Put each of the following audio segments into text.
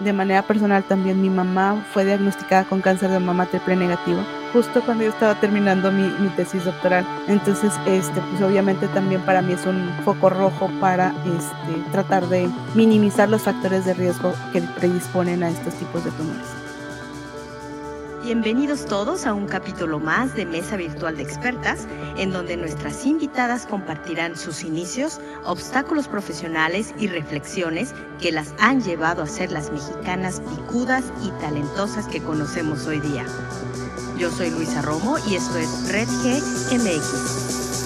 de manera personal también mi mamá fue diagnosticada con cáncer de mama triple negativo justo cuando yo estaba terminando mi, mi, tesis doctoral. Entonces, este, pues obviamente también para mí es un foco rojo para este, tratar de minimizar los factores de riesgo que predisponen a estos tipos de tumores. Bienvenidos todos a un capítulo más de Mesa Virtual de Expertas, en donde nuestras invitadas compartirán sus inicios, obstáculos profesionales y reflexiones que las han llevado a ser las mexicanas picudas y talentosas que conocemos hoy día. Yo soy Luisa Romo y esto es Red G MX.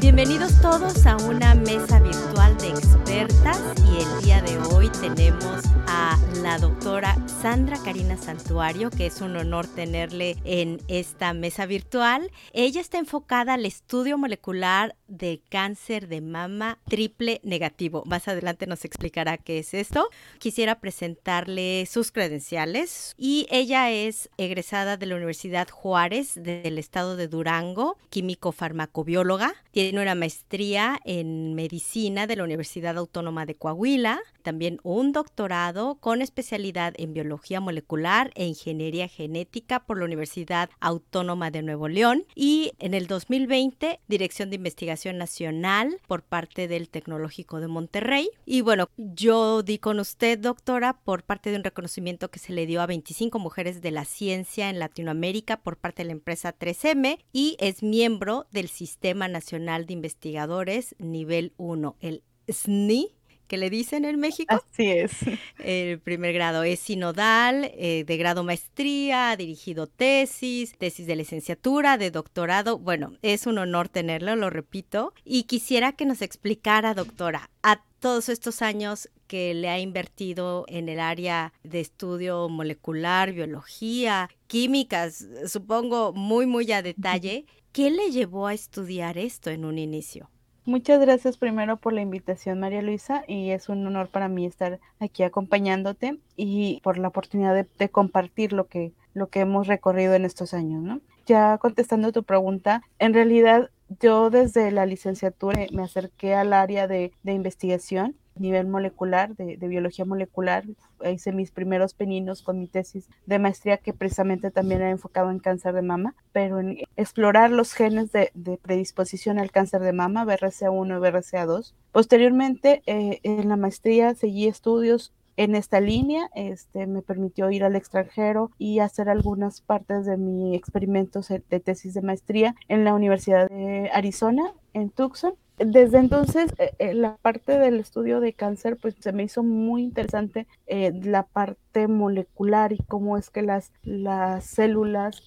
Bienvenidos todos a una mesa virtual expertas y el día de hoy tenemos a la doctora Sandra Karina Santuario, que es un honor tenerle en esta mesa virtual. Ella está enfocada al estudio molecular de cáncer de mama triple negativo. Más adelante nos explicará qué es esto. Quisiera presentarle sus credenciales y ella es egresada de la Universidad Juárez del estado de Durango, químico farmacobióloga. Tiene una maestría en medicina de la Universidad Autónoma de Coahuila, también un doctorado con especialidad en biología molecular e ingeniería genética por la Universidad Autónoma de Nuevo León y en el 2020 Dirección de Investigación Nacional por parte del Tecnológico de Monterrey. Y bueno, yo di con usted, doctora, por parte de un reconocimiento que se le dio a 25 mujeres de la ciencia en Latinoamérica por parte de la empresa 3M y es miembro del Sistema Nacional de Investigadores Nivel 1, el SNI que le dicen en México. Así es. El primer grado es sinodal, eh, de grado maestría, ha dirigido tesis, tesis de licenciatura, de doctorado. Bueno, es un honor tenerlo, lo repito. Y quisiera que nos explicara, doctora, a todos estos años que le ha invertido en el área de estudio molecular, biología, químicas, supongo muy, muy a detalle, ¿qué le llevó a estudiar esto en un inicio? Muchas gracias primero por la invitación, María Luisa, y es un honor para mí estar aquí acompañándote y por la oportunidad de, compartir lo que, lo que hemos recorrido en estos años, ¿no? Ya contestando tu pregunta, en realidad yo desde la licenciatura me acerqué al área de, de investigación nivel molecular, de, biología molecular. Hice mis primeros peninos con mi tesis de maestría que precisamente también era enfocado en cáncer de mama, pero en explorar los genes de, predisposición al cáncer de mama, BRCA1 y BRCA2. Posteriormente, eh, en la maestría seguí estudios en esta línea, este, me permitió ir al extranjero y hacer algunas partes de mi experimentos de tesis de maestría en la Universidad de Arizona, en Tucson desde entonces, eh, eh, la parte del estudio de cáncer, pues se me hizo muy interesante eh, la parte molecular y cómo es que las, las células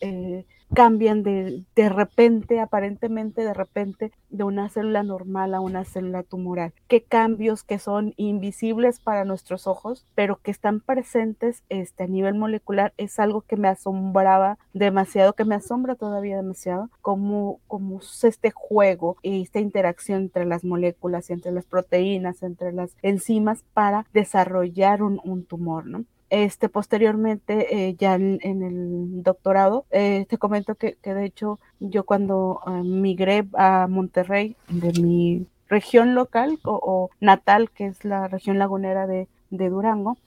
cambian de, de repente, aparentemente de repente, de una célula normal a una célula tumoral. Qué cambios que son invisibles para nuestros ojos, pero que están presentes este, a nivel molecular, es algo que me asombraba demasiado, que me asombra todavía demasiado, cómo es este juego y esta interacción entre las moléculas y entre las proteínas, entre las enzimas para desarrollar un, un tumor, ¿no? Este, posteriormente, eh, ya en, el doctorado, eh, te comento que, de hecho yo cuando eh, migré a Monterrey de mi región local o, natal, que es la región lagunera de, Durango,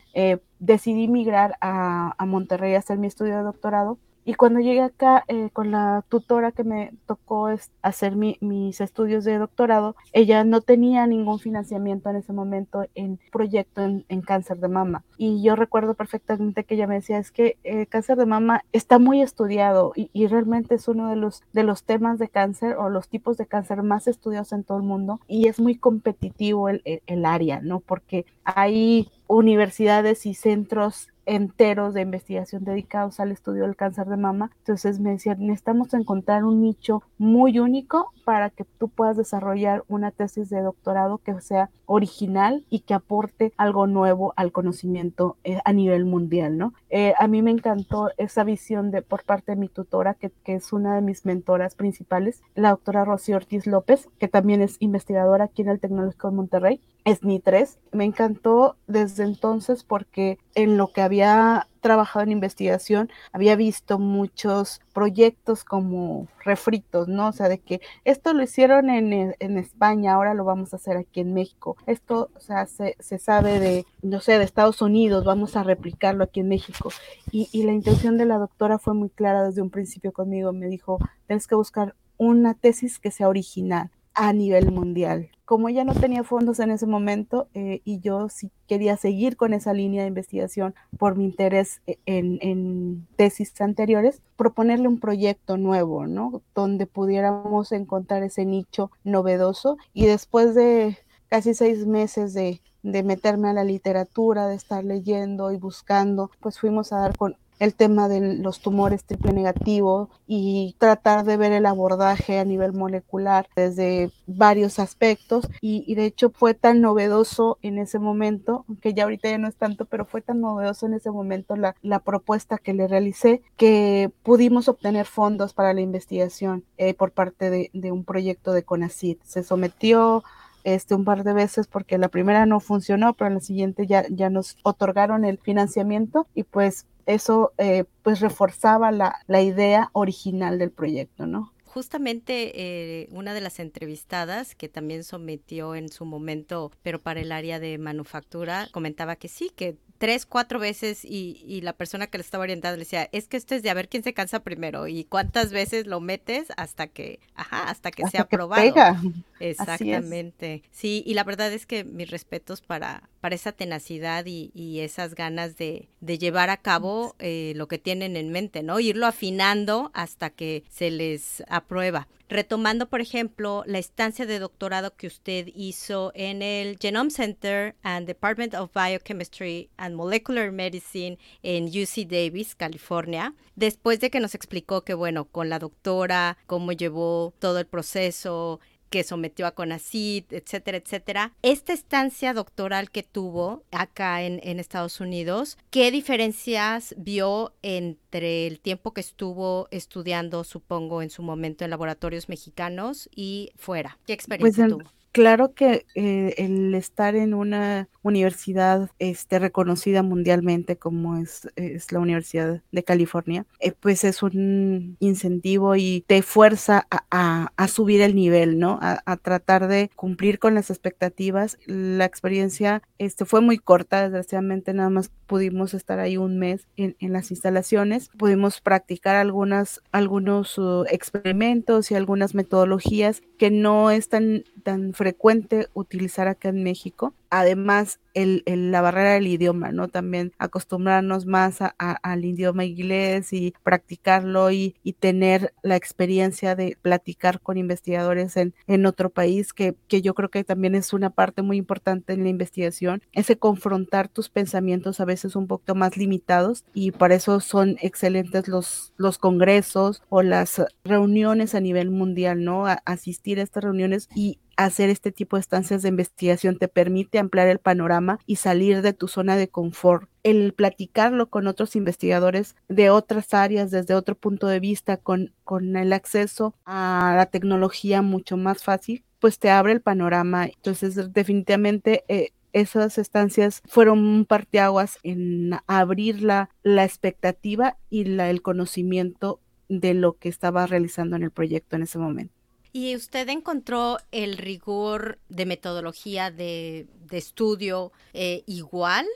decidí migrar a Monterrey a hacer mi estudio de doctorado y cuando llegué acá eh, con la tutora que me tocó hacer mis estudios de doctorado, ella no tenía ningún financiamiento en ese momento en proyecto en, cáncer de mama. Y yo recuerdo perfectamente que ella me decía, es que el eh, cáncer de mama está muy estudiado y, realmente es uno de los, de los temas de cáncer o los tipos de cáncer más estudiados en todo el mundo y es muy competitivo el, el área, ¿no? Porque hay universidades y centros enteros de investigación dedicados al estudio del cáncer de mama. Entonces me decían, necesitamos encontrar un nicho muy único para que tú puedas desarrollar una tesis de doctorado que sea original y que aporte algo nuevo al conocimiento eh, a nivel mundial, ¿no? Eh, a mí me encantó esa visión de por parte de mi tutora, que, es una de mis mentoras principales, la doctora Rocío Ortiz López, que también es investigadora aquí en el Tecnológico de Monterrey, SNI 3. Me encantó desde entonces porque en lo que había trabajado en investigación había visto muchos proyectos como refritos, ¿no? O sea, de que esto lo hicieron en, en España, ahora lo vamos a hacer aquí en México. Esto, o sea, se, se, sabe de, no sé, de Estados Unidos, vamos a replicarlo aquí en México. Y, y la intención de la doctora fue muy clara desde un principio conmigo. Me dijo, tienes que buscar una tesis que sea original a nivel mundial. Como ella no tenía fondos en ese momento eh, y yo sí quería seguir con esa línea de investigación por mi interés e, en, en, tesis anteriores, proponerle un proyecto nuevo, ¿no? Donde pudiéramos encontrar ese nicho novedoso y después de casi seis meses de, de meterme a la literatura, de estar leyendo y buscando, pues fuimos a dar con el tema de los tumores triple negativo y tratar de ver el abordaje a nivel molecular desde varios aspectos y, y, de hecho fue tan novedoso en ese momento, que ya ahorita ya no es tanto, pero fue tan novedoso en ese momento la, la propuesta que le realicé que pudimos obtener fondos para la investigación eh, por parte de, de un proyecto de CONACYT. Se sometió este, un par de veces porque la primera no funcionó, pero en la siguiente ya, ya nos otorgaron el financiamiento y pues eso eh, pues reforzaba la, la idea original del proyecto, ¿no? justamente eh, una de las entrevistadas que también sometió en su momento, pero para el área de manufactura, comentaba que sí, que tres, cuatro veces y, y, la persona que le estaba orientando le decía, es que esto es de a ver quién se cansa primero y cuántas veces lo metes hasta que, ajá, hasta que hasta sea que aprobado. Pega. Exactamente. Sí, y la verdad es que mis respetos para, para esa tenacidad y, y esas ganas de, de, llevar a cabo eh, lo que tienen en mente, ¿no? Irlo afinando hasta que se les aprueba. Retomando, por ejemplo, la estancia de doctorado que usted hizo en el Genome Center and Department of Biochemistry and Molecular Medicine en UC Davis, California, después de que nos explicó que, bueno, con la doctora, cómo llevó todo el proceso, que sometió a CONACYT, etcétera, etcétera. Esta estancia doctoral que tuvo acá en, en, Estados Unidos, ¿qué diferencias vio entre el tiempo que estuvo estudiando, supongo, en su momento en laboratorios mexicanos y fuera? ¿Qué experiencia pues en, tuvo? Claro que eh, el estar en una universidad este, reconocida mundialmente como es, es la Universidad de California, eh, pues es un incentivo y te fuerza a, subir el nivel, ¿no? A, tratar de cumplir con las expectativas. La experiencia este, fue muy corta, desgraciadamente nada más pudimos estar ahí un mes en, las instalaciones, pudimos practicar algunas, algunos uh, experimentos y algunas metodologías que no están tan frecuente utilizar acá en México. Además, el, el, la barrera del idioma, ¿no? También acostumbrarnos más a, a, al idioma inglés y practicarlo y, y, tener la experiencia de platicar con investigadores en, en otro país, que, que, yo creo que también es una parte muy importante en la investigación, ese confrontar tus pensamientos a veces un poco más limitados y para eso son excelentes los, los congresos o las reuniones a nivel mundial, ¿no? A, asistir a estas reuniones y hacer este tipo de estancias de investigación te permite ampliar el panorama y salir de tu zona de confort. El platicarlo con otros investigadores de otras áreas desde otro punto de vista, con, con el acceso a la tecnología mucho más fácil, pues te abre el panorama. Entonces, definitivamente... Eh, esas estancias fueron un parteaguas en abrir la, la expectativa y la, el conocimiento de lo que estaba realizando en el proyecto en ese momento. ¿Y usted encontró el rigor de metodología de, estudio eh, igual,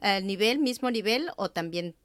al nivel, mismo nivel, o también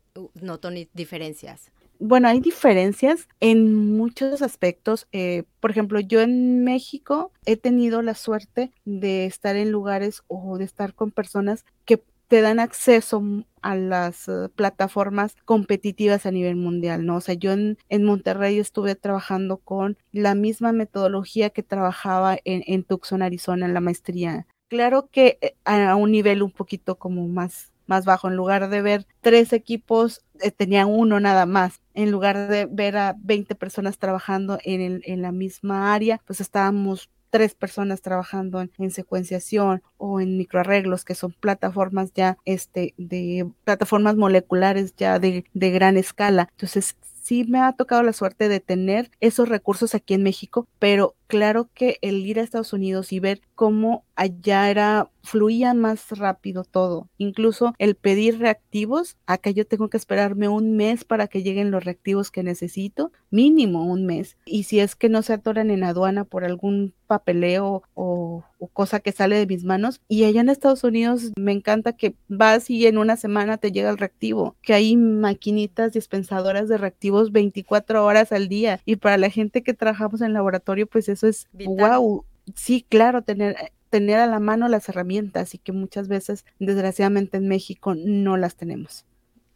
notó diferencias? Bueno, hay diferencias en muchos aspectos. Eh, por ejemplo, yo en México he tenido la suerte de estar en lugares o de estar con personas que te dan acceso a las uh, plataformas competitivas a nivel mundial, ¿no? O sea, yo en, Monterrey estuve trabajando con la misma metodología que trabajaba en, en Tucson, Arizona, en la maestría. Claro que eh, a un nivel un poquito como más más bajo. En lugar de ver tres equipos, eh, tenía uno nada más. En lugar de ver a 20 personas trabajando en, el, en la misma área, pues estábamos tres personas trabajando en, en, secuenciación o en microarreglos, que son plataformas ya este, de plataformas moleculares ya de, de gran escala. Entonces, sí me ha tocado la suerte de tener esos recursos aquí en México, pero claro que el ir a Estados Unidos y ver cómo allá era, fluía más rápido todo. Incluso el pedir reactivos, acá yo tengo que esperarme un mes para que lleguen los reactivos que necesito, mínimo un mes. Y si es que no se atoran en aduana por algún papeleo o, o, cosa que sale de mis manos. Y allá en Estados Unidos me encanta que vas y en una semana te llega el reactivo, que hay maquinitas dispensadoras de reactivos 24 horas al día. Y para la gente que trabajamos en laboratorio, pues eso es wow. Sí, claro, tener tener a la mano las herramientas y que muchas veces, desgraciadamente en México, no las tenemos.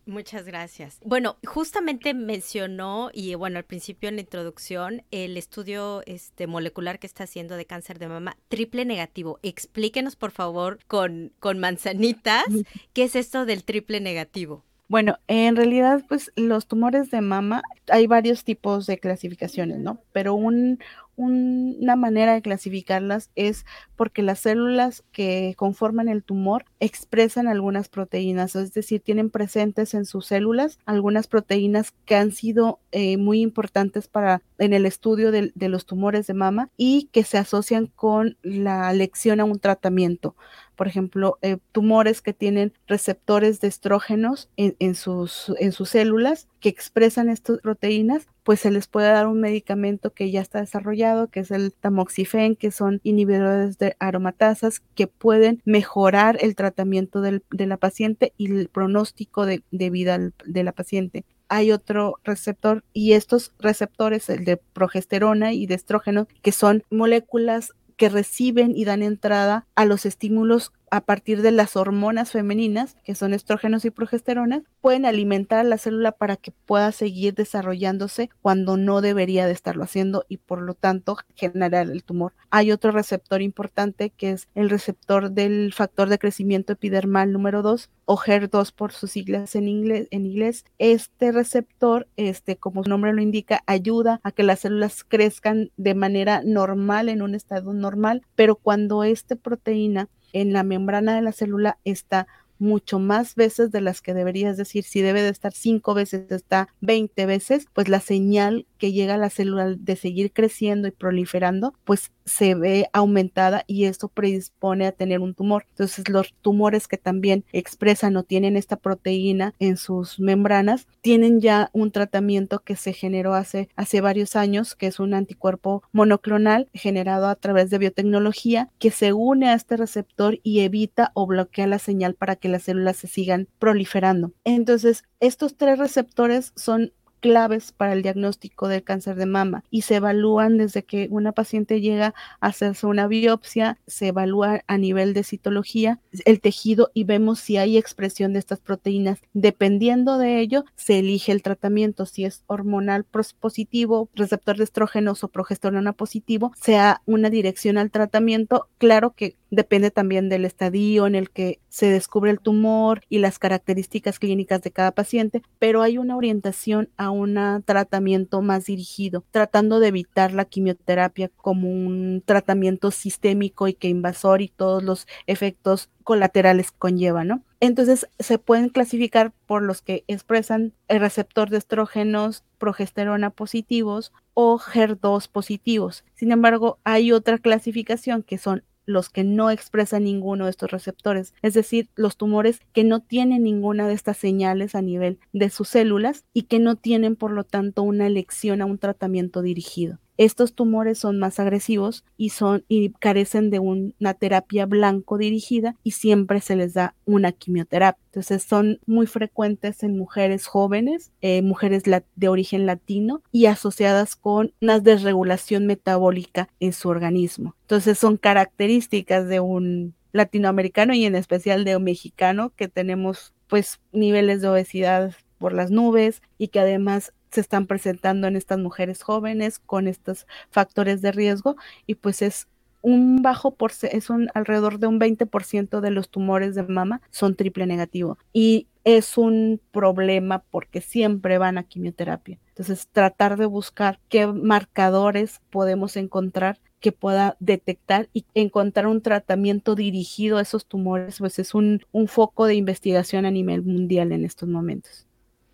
Muchas gracias. Bueno, justamente mencionó, y bueno, al principio en la introducción, el estudio este, molecular que está haciendo de cáncer de mama triple negativo. Explíquenos, por favor, con, con manzanitas, ¿qué es esto del triple negativo? Bueno, en realidad, pues los tumores de mama, hay varios tipos de clasificaciones, ¿no? Pero un, una manera de clasificarlas es porque las células que conforman el tumor expresan algunas proteínas, es decir, tienen presentes en sus células algunas proteínas que han sido eh, muy importantes para en el estudio de, los tumores de mama y que se asocian con la elección a un tratamiento. Por ejemplo, eh, tumores que tienen receptores de estrógenos en, sus, en sus células que expresan estas proteínas, pues se les puede dar un medicamento que ya está desarrollado, que es el tamoxifen, que son inhibidores de aromatasas, que pueden mejorar el tratamiento del, de la paciente y el pronóstico de, de vida de la paciente. Hay otro receptor y estos receptores, el de progesterona y de estrógeno, que son moléculas que reciben y dan entrada a los estímulos a partir de las hormonas femeninas, que son estrógenos y progesterona, pueden alimentar a la célula para que pueda seguir desarrollándose cuando no debería de estarlo haciendo y por lo tanto generar el tumor. Hay otro receptor importante que es el receptor del factor de crecimiento epidermal número 2 o HER2 por sus siglas en inglés, en inglés. Este receptor, este, como su nombre lo indica, ayuda a que las células crezcan de manera normal en un estado normal, pero cuando esta proteína en la membrana de la célula está mucho más veces de las que deberías decir, si debe de estar cinco veces, está 20 veces, pues la señal que llega a la célula de seguir creciendo y proliferando, pues se ve aumentada y esto predispone a tener un tumor. Entonces los tumores que también expresan o tienen esta proteína en sus membranas tienen ya un tratamiento que se generó hace, hace varios años, que es un anticuerpo monoclonal generado a través de biotecnología que se une a este receptor y evita o bloquea la señal para que las células se sigan proliferando. Entonces, estos tres receptores son claves para el diagnóstico del cáncer de mama y se evalúan desde que una paciente llega a hacerse una biopsia, se evalúa a nivel de citología el tejido y vemos si hay expresión de estas proteínas. Dependiendo de ello, se elige el tratamiento, si es hormonal positivo, receptor de estrógenos o progesterona positivo, sea una dirección al tratamiento. Claro que depende también del estadio en el que se descubre el tumor y las características clínicas de cada paciente, pero hay una orientación a un tratamiento más dirigido, tratando de evitar la quimioterapia como un tratamiento sistémico y que invasor y todos los efectos colaterales conlleva, ¿no? Entonces se pueden clasificar por los que expresan el receptor de estrógenos, progesterona positivos o HER2 positivos. Sin embargo, hay otra clasificación que son los que no expresan ninguno de estos receptores, es decir, los tumores que no tienen ninguna de estas señales a nivel de sus células y que no tienen, por lo tanto, una elección a un tratamiento dirigido. Estos tumores son más agresivos y son y carecen de una terapia blanco dirigida y siempre se les da una quimioterapia. Entonces son muy frecuentes en mujeres jóvenes, eh, mujeres de origen latino y asociadas con una desregulación metabólica en su organismo. Entonces son características de un latinoamericano y en especial de un mexicano que tenemos pues niveles de obesidad por las nubes y que además se están presentando en estas mujeres jóvenes con estos factores de riesgo y pues es un bajo por es un alrededor de un 20% de los tumores de mama son triple negativo y es un problema porque siempre van a quimioterapia. Entonces, tratar de buscar qué marcadores podemos encontrar que pueda detectar y encontrar un tratamiento dirigido a esos tumores, pues es un, un foco de investigación a nivel mundial en estos momentos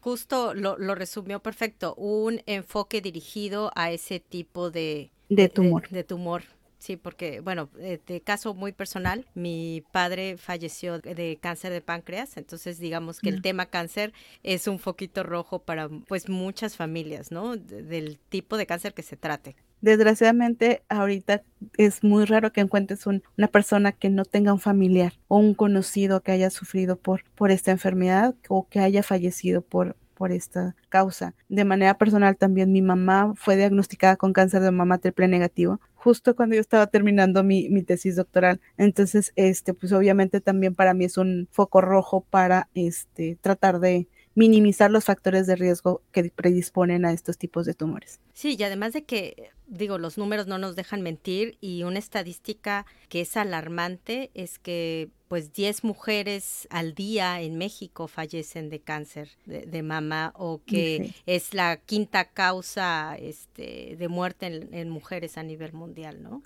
justo lo, resumió perfecto, un enfoque dirigido a ese tipo de, de tumor. De, tumor. Sí, porque, bueno, eh, de caso muy personal, mi padre falleció de cáncer de páncreas, entonces digamos que el tema cáncer es un foquito rojo para pues muchas familias, ¿no? del tipo de cáncer que se trate. Desgraciadamente, ahorita es muy raro que encuentres una persona que no tenga un familiar o un conocido que haya sufrido por, por esta enfermedad o que haya fallecido por, por esta causa. De manera personal también mi mamá fue diagnosticada con cáncer de mama triple negativo justo cuando yo estaba terminando mi, mi, tesis doctoral. Entonces, este, pues obviamente también para mí es un foco rojo para este, tratar de minimizar los factores de riesgo que predisponen a estos tipos de tumores. Sí, y además de que, digo, los números no nos dejan mentir y una estadística que es alarmante es que pues 10 mujeres al día en México fallecen de cáncer de, mama o que es la quinta causa este, de muerte en, mujeres a nivel mundial, ¿no?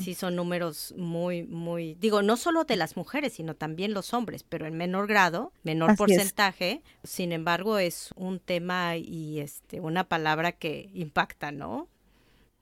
Sí, son números muy, muy, digo, no solo de las mujeres, sino también los hombres, pero en menor grado, menor porcentaje. Sin embargo, es un tema y este, una palabra que impacta, ¿no?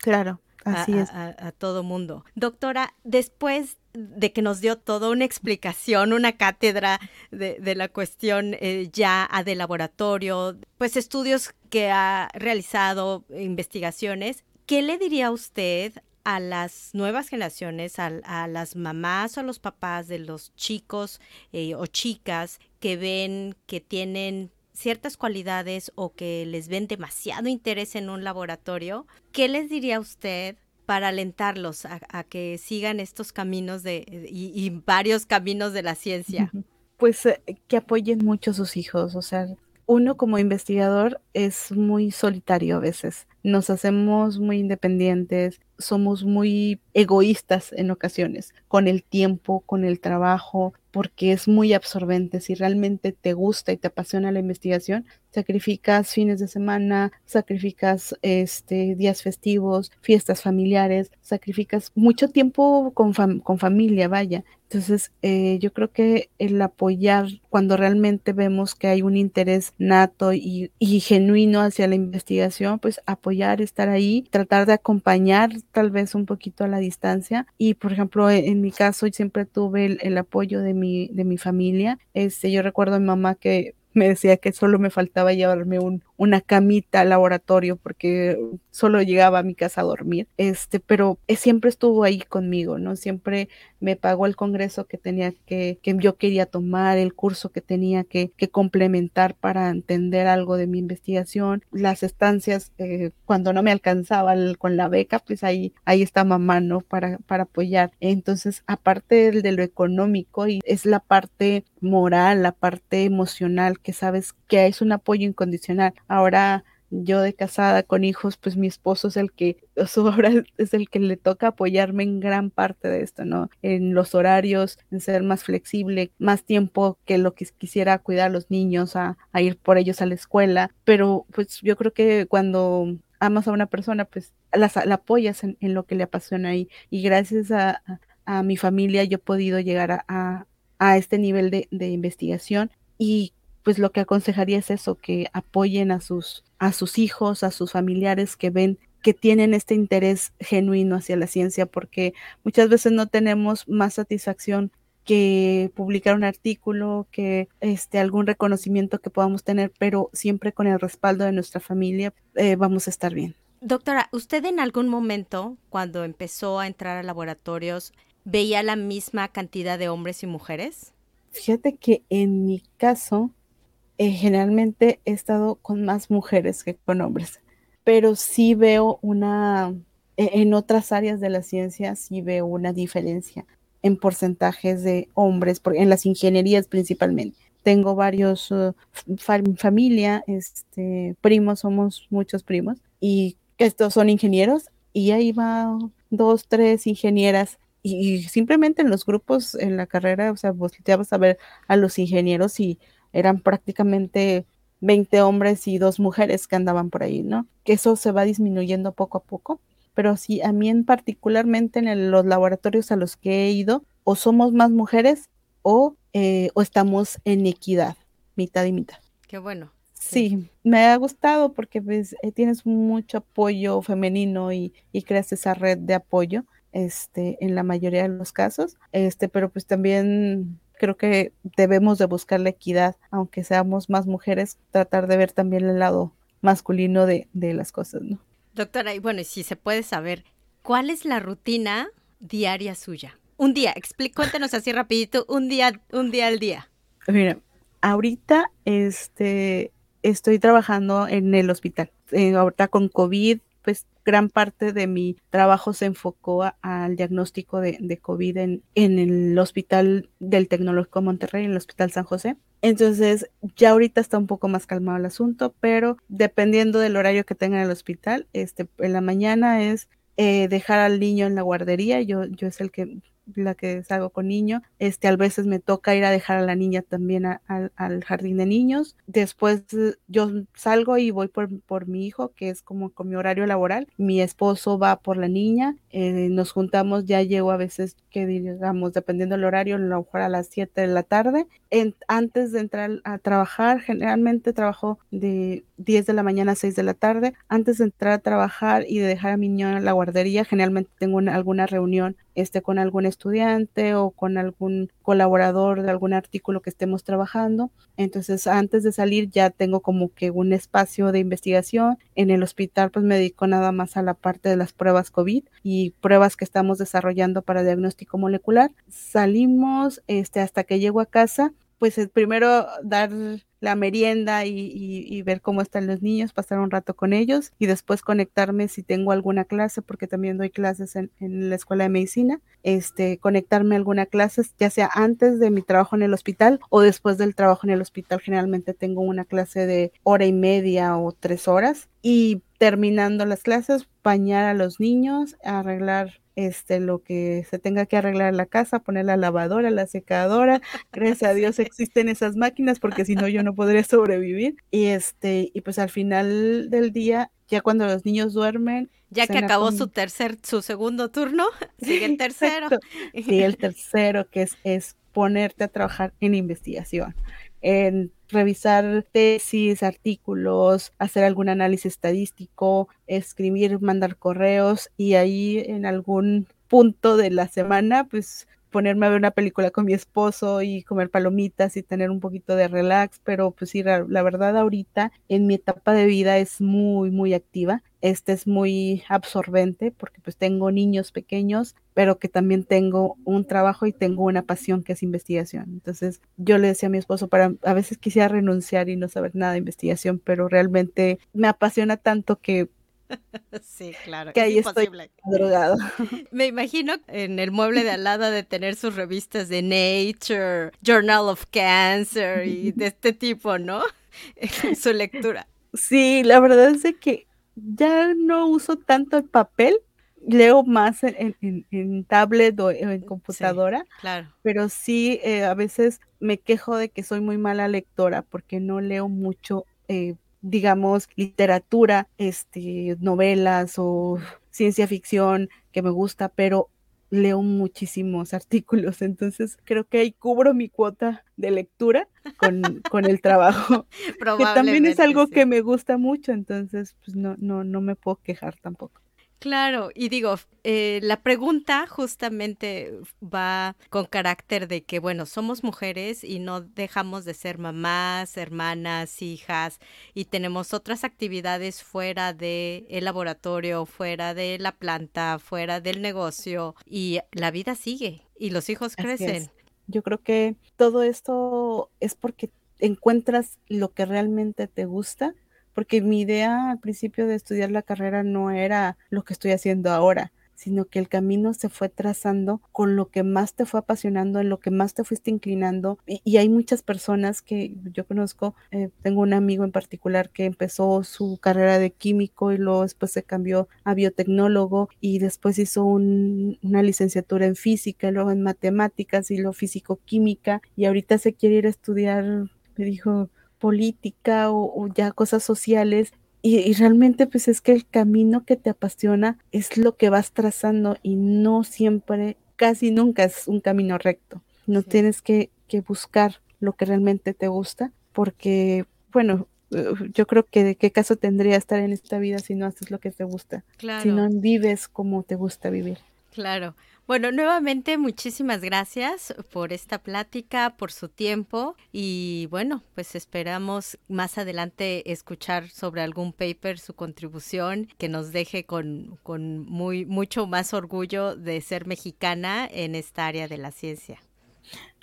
Claro. Así a, es. A, todo mundo. Doctora, después de que nos dio toda una explicación, una cátedra de, la cuestión eh, ya de laboratorio, pues estudios que ha realizado, investigaciones, ¿qué le diría usted a las nuevas generaciones, a, las mamás o a los papás de los chicos eh, o chicas que ven que tienen ciertas cualidades o que les ven demasiado interés en un laboratorio, ¿qué les diría usted para alentarlos a, que sigan estos caminos de, y, varios caminos de la ciencia? Pues eh, que apoyen mucho a sus hijos, o sea, uno como investigador es muy solitario a veces, nos hacemos muy independientes, somos muy egoístas en ocasiones, con el tiempo, con el trabajo, porque es muy absorbente. Si realmente te gusta y te apasiona la investigación, sacrificas fines de semana, sacrificas este, días festivos, fiestas familiares, sacrificas mucho tiempo con, con familia, vaya. Entonces, eh, yo creo que el apoyar cuando realmente vemos que hay un interés nato y, y genuino hacia la investigación, pues apoyar, estar ahí, tratar de acompañar tal vez un poquito a la distancia. Y por ejemplo, e, en, mi caso, siempre tuve el, apoyo de mi, de mi familia. Este, yo recuerdo a mi mamá que me decía que solo me faltaba llevarme un, una camita al laboratorio porque solo llegaba a mi casa a dormir, este, pero siempre estuvo ahí conmigo, ¿no? Siempre me pagó el congreso que tenía que, que yo quería tomar, el curso que tenía que, que complementar para entender algo de mi investigación, las estancias, eh, cuando no me alcanzaba con la beca, pues ahí, ahí está mamá, ¿no? Para, para apoyar. Entonces, aparte de lo económico, y es la parte moral, la parte emocional, que sabes que es un apoyo incondicional. Ahora yo de casada con hijos, pues mi esposo es el que, ahora es el que le toca apoyarme en gran parte de esto, ¿no? En los horarios, en ser más flexible, más tiempo que lo que quisiera cuidar a los niños, a, ir por ellos a la escuela, pero pues yo creo que cuando amas a una persona, pues la, apoyas en, lo que le apasiona y, y gracias a, mi familia yo he podido llegar a, este nivel de, de investigación y pues lo que aconsejaría es eso, que apoyen a sus, a sus hijos, a sus familiares que ven que tienen este interés genuino hacia la ciencia, porque muchas veces no tenemos más satisfacción que publicar un artículo, que este, algún reconocimiento que podamos tener, pero siempre con el respaldo de nuestra familia eh, vamos a estar bien. Doctora, ¿usted en algún momento, cuando empezó a entrar a laboratorios, veía la misma cantidad de hombres y mujeres? Fíjate que en mi caso, eh, generalmente he estado con más mujeres que con hombres, pero sí veo una, e, en otras áreas de la ciencia, sí veo una diferencia en porcentajes de hombres, en las ingenierías principalmente. Tengo varios, uh, familia, este, primos, somos muchos primos, y estos son ingenieros, y ahí va dos, tres ingenieras y, simplemente en los grupos en la carrera, o sea, vos te vas a ver a los ingenieros y eran prácticamente 20 hombres y dos mujeres que andaban por ahí, ¿no? Que eso se va disminuyendo poco a poco, pero sí, a mí en particularmente en los laboratorios a los que he ido, o somos más mujeres o, eh, o estamos en equidad, mitad y mitad. Qué bueno. Sí, me ha gustado porque pues, eh, tienes mucho apoyo femenino y, y creas esa red de apoyo este, en la mayoría de los casos, este, pero pues también creo que debemos de buscar la equidad, aunque seamos más mujeres, tratar de ver también el lado masculino de, de las cosas, ¿no? Doctora, y bueno, si se puede saber, ¿cuál es la rutina diaria suya? Un día, cuéntenos así rapidito, un día, un día al día. Mira, ahorita este, estoy trabajando en el hospital. Eh, ahorita con COVID, pues gran parte de mi trabajo se enfocó al diagnóstico de, COVID en, el Hospital del Tecnológico Monterrey, en el Hospital San José. Entonces, ya ahorita está un poco más calmado el asunto, pero dependiendo del horario que tenga en el hospital, este, en la mañana es eh, dejar al niño en la guardería, yo, yo es el que la que salgo con niño. Este, a veces me toca ir a dejar a la niña también al jardín de niños. Después eh, yo salgo y voy por, por, mi hijo, que es como con mi horario laboral. Mi esposo va por la niña. Eh, nos juntamos, ya llego a veces que digamos, dependiendo del horario, a lo mejor a las 7 de la tarde. antes de entrar a trabajar, generalmente trabajo de 10 de la mañana a 6 de la tarde. Antes de entrar a trabajar y de dejar a mi niño en la guardería, generalmente tengo alguna reunión este, con algún estudiante o con algún colaborador de algún artículo que estemos trabajando. Entonces, antes de salir ya tengo como que un espacio de investigación. En el hospital, pues me dedico nada más a la parte de las pruebas COVID y pruebas que estamos desarrollando para diagnóstico molecular. Salimos este, hasta que llego a casa pues primero dar la merienda y, ver cómo están los niños, pasar un rato con ellos y después conectarme si tengo alguna clase, porque también doy clases en, la escuela de medicina, este, conectarme a alguna clase, ya sea antes de mi trabajo en el hospital o después del trabajo en el hospital. Generalmente tengo una clase de hora y media o tres horas y terminando las clases, bañar a los niños, arreglar este, lo que se tenga que arreglar en la casa, poner la lavadora, la secadora. Gracias a Dios existen esas máquinas porque si no yo no podría sobrevivir. Y este, y pues al final del día, ya cuando los niños duermen. Ya que acabó su tercer, su segundo turno, sigue el tercero. Sí, el tercero, que es, es ponerte a trabajar en investigación en revisar tesis, artículos, hacer algún análisis estadístico, escribir, mandar correos y ahí en algún punto de la semana, pues ponerme a ver una película con mi esposo y comer palomitas y tener un poquito de relax, pero pues sí, la, verdad ahorita en mi etapa de vida es muy, muy activa. Este es muy absorbente porque pues tengo niños pequeños, pero que también tengo un trabajo y tengo una pasión que es investigación. Entonces yo le decía a mi esposo, para a veces quisiera renunciar y no saber nada de investigación, pero realmente me apasiona tanto que Sí, claro. Que ahí estoy drogado. Me imagino en el mueble de al lado de tener sus revistas de Nature, Journal of Cancer y de este tipo, ¿no? Su lectura. Sí, la verdad es que ya no uso tanto el papel, leo más en, tablet o en computadora, claro. pero sí eh, a veces me quejo de que soy muy mala lectora porque no leo mucho eh, digamos, literatura, este, novelas o ciencia ficción que me gusta, pero leo muchísimos artículos, entonces creo que ahí cubro mi cuota de lectura con, con el trabajo, que también es algo que me gusta mucho, entonces pues no, no, no me puedo quejar tampoco. Claro, y digo, eh, la pregunta justamente va con carácter de que, bueno, somos mujeres y no dejamos de ser mamás, hermanas, hijas, y tenemos otras actividades fuera del el laboratorio, fuera de la planta, fuera del negocio, y la vida sigue y los hijos crecen. Yo creo que todo esto es porque encuentras lo que realmente te gusta porque mi idea al principio de estudiar la carrera no era lo que estoy haciendo ahora, sino que el camino se fue trazando con lo que más te fue apasionando, en lo que más te fuiste inclinando. Y, hay muchas personas que yo conozco, eh, tengo un amigo en particular que empezó su carrera de químico y luego después se cambió a biotecnólogo y después hizo una licenciatura en física, y luego en matemáticas y luego físico-química y ahorita se quiere ir a estudiar, me dijo, política o, ya cosas sociales y, realmente pues es que el camino que te apasiona es lo que vas trazando y no siempre, casi nunca es un camino recto. No tienes que, que, buscar lo que realmente te gusta porque, bueno, eh, yo creo que de qué caso tendría estar en esta vida si no haces lo que te gusta, si no vives como te gusta vivir. Claro. Bueno, nuevamente muchísimas gracias por esta plática, por su tiempo y bueno, pues esperamos más adelante escuchar sobre algún paper su contribución que nos deje con, con muy mucho más orgullo de ser mexicana en esta área de la ciencia.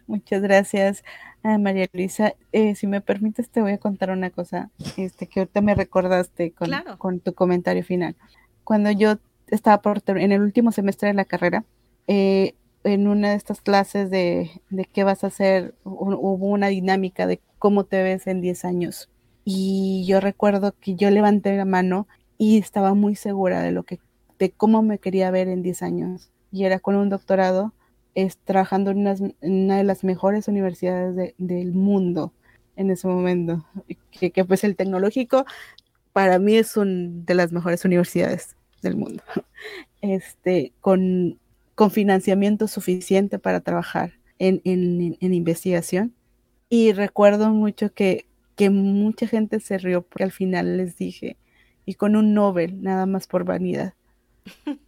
Muchas gracias, María Luisa. Eh, si me permites, te voy a contar una cosa este, que ahorita me recordaste con, con tu comentario final. Cuando yo estaba por, en el último semestre de la carrera, eh, en una de estas clases de, qué vas a hacer, hubo una dinámica de cómo te ves en 10 años. Y yo recuerdo que yo levanté la mano y estaba muy segura de lo que, de cómo me quería ver en 10 años. Y era con un doctorado, es, trabajando en una, de las mejores universidades del mundo en ese momento. Que, que pues el tecnológico para mí es una de las mejores universidades del mundo. Este, con con financiamiento suficiente para trabajar en, investigación. Y recuerdo mucho que, que mucha gente se rió porque al final les dije, y con un Nobel, nada más por vanidad.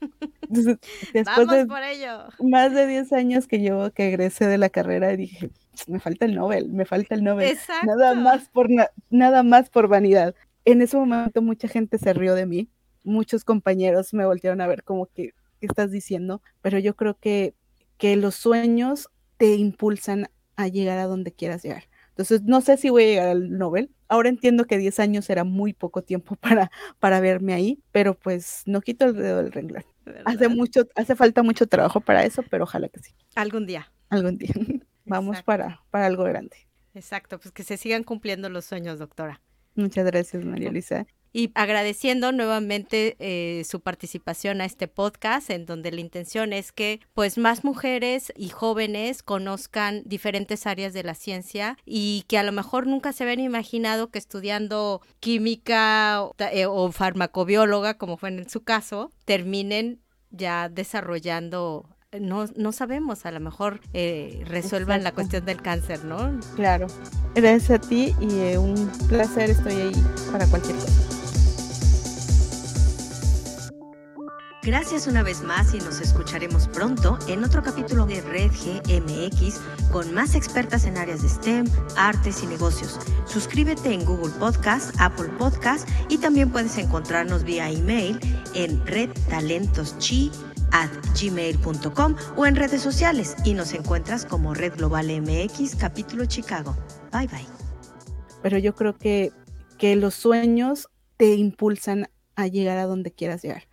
después de por ello. más de 10 años que llevo que egresé de la carrera, dije, me falta el Nobel, me falta el Nobel. Nada más por nada más por vanidad. En ese momento mucha gente se rió de mí, muchos compañeros me voltearon a ver como que estás diciendo, pero yo creo que, que los sueños te impulsan a llegar a donde quieras llegar. Entonces, no sé si voy a llegar al Nobel. Ahora entiendo que 10 años era muy poco tiempo para, para verme ahí, pero pues no quito el dedo del renglón. Hace mucho, hace falta mucho trabajo para eso, pero ojalá que sí. Algún día. Algún día. Vamos para, para algo grande. Exacto, pues que se sigan cumpliendo los sueños, doctora. Muchas gracias, María Luisa y agradeciendo nuevamente eh, su participación a este podcast en donde la intención es que pues más mujeres y jóvenes conozcan diferentes áreas de la ciencia y que a lo mejor nunca se habían imaginado que estudiando química o, eh, o farmacobióloga como fue en su caso terminen ya desarrollando no, no sabemos, a lo mejor eh, resuelvan la cuestión del cáncer, ¿no? Claro. Gracias a ti y eh, un placer, estoy ahí para cualquier cosa. Gracias una vez más y nos escucharemos pronto en otro capítulo de Red GMX con más expertas en áreas de STEM, artes y negocios. Suscríbete en Google Podcast, Apple Podcast y también puedes encontrarnos vía email en redtalentoschi at gmail.com o en redes sociales y nos encuentras como Red Global MX capítulo Chicago. Bye bye. Pero yo creo que, que los sueños te impulsan a llegar a donde quieras llegar.